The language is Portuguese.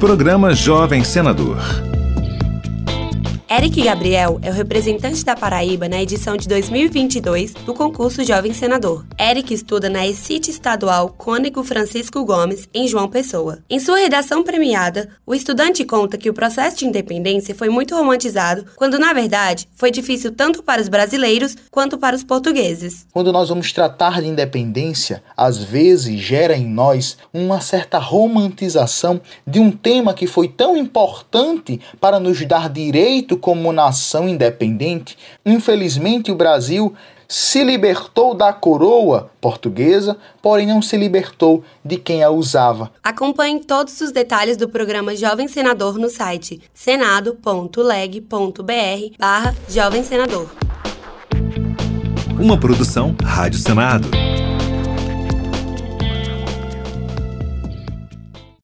Programa Jovem Senador. Eric Gabriel é o representante da Paraíba na edição de 2022 do concurso Jovem Senador. Eric estuda na ECIT Estadual Cônego Francisco Gomes, em João Pessoa. Em sua redação premiada, o estudante conta que o processo de independência foi muito romantizado, quando na verdade foi difícil tanto para os brasileiros quanto para os portugueses. Quando nós vamos tratar de independência, às vezes gera em nós uma certa romantização de um tema que foi tão importante para nos dar direito como nação independente, infelizmente o Brasil se libertou da coroa portuguesa, porém não se libertou de quem a usava. Acompanhe todos os detalhes do programa Jovem Senador no site senado.leg.br barra Jovem Senador. Uma produção Rádio Senado.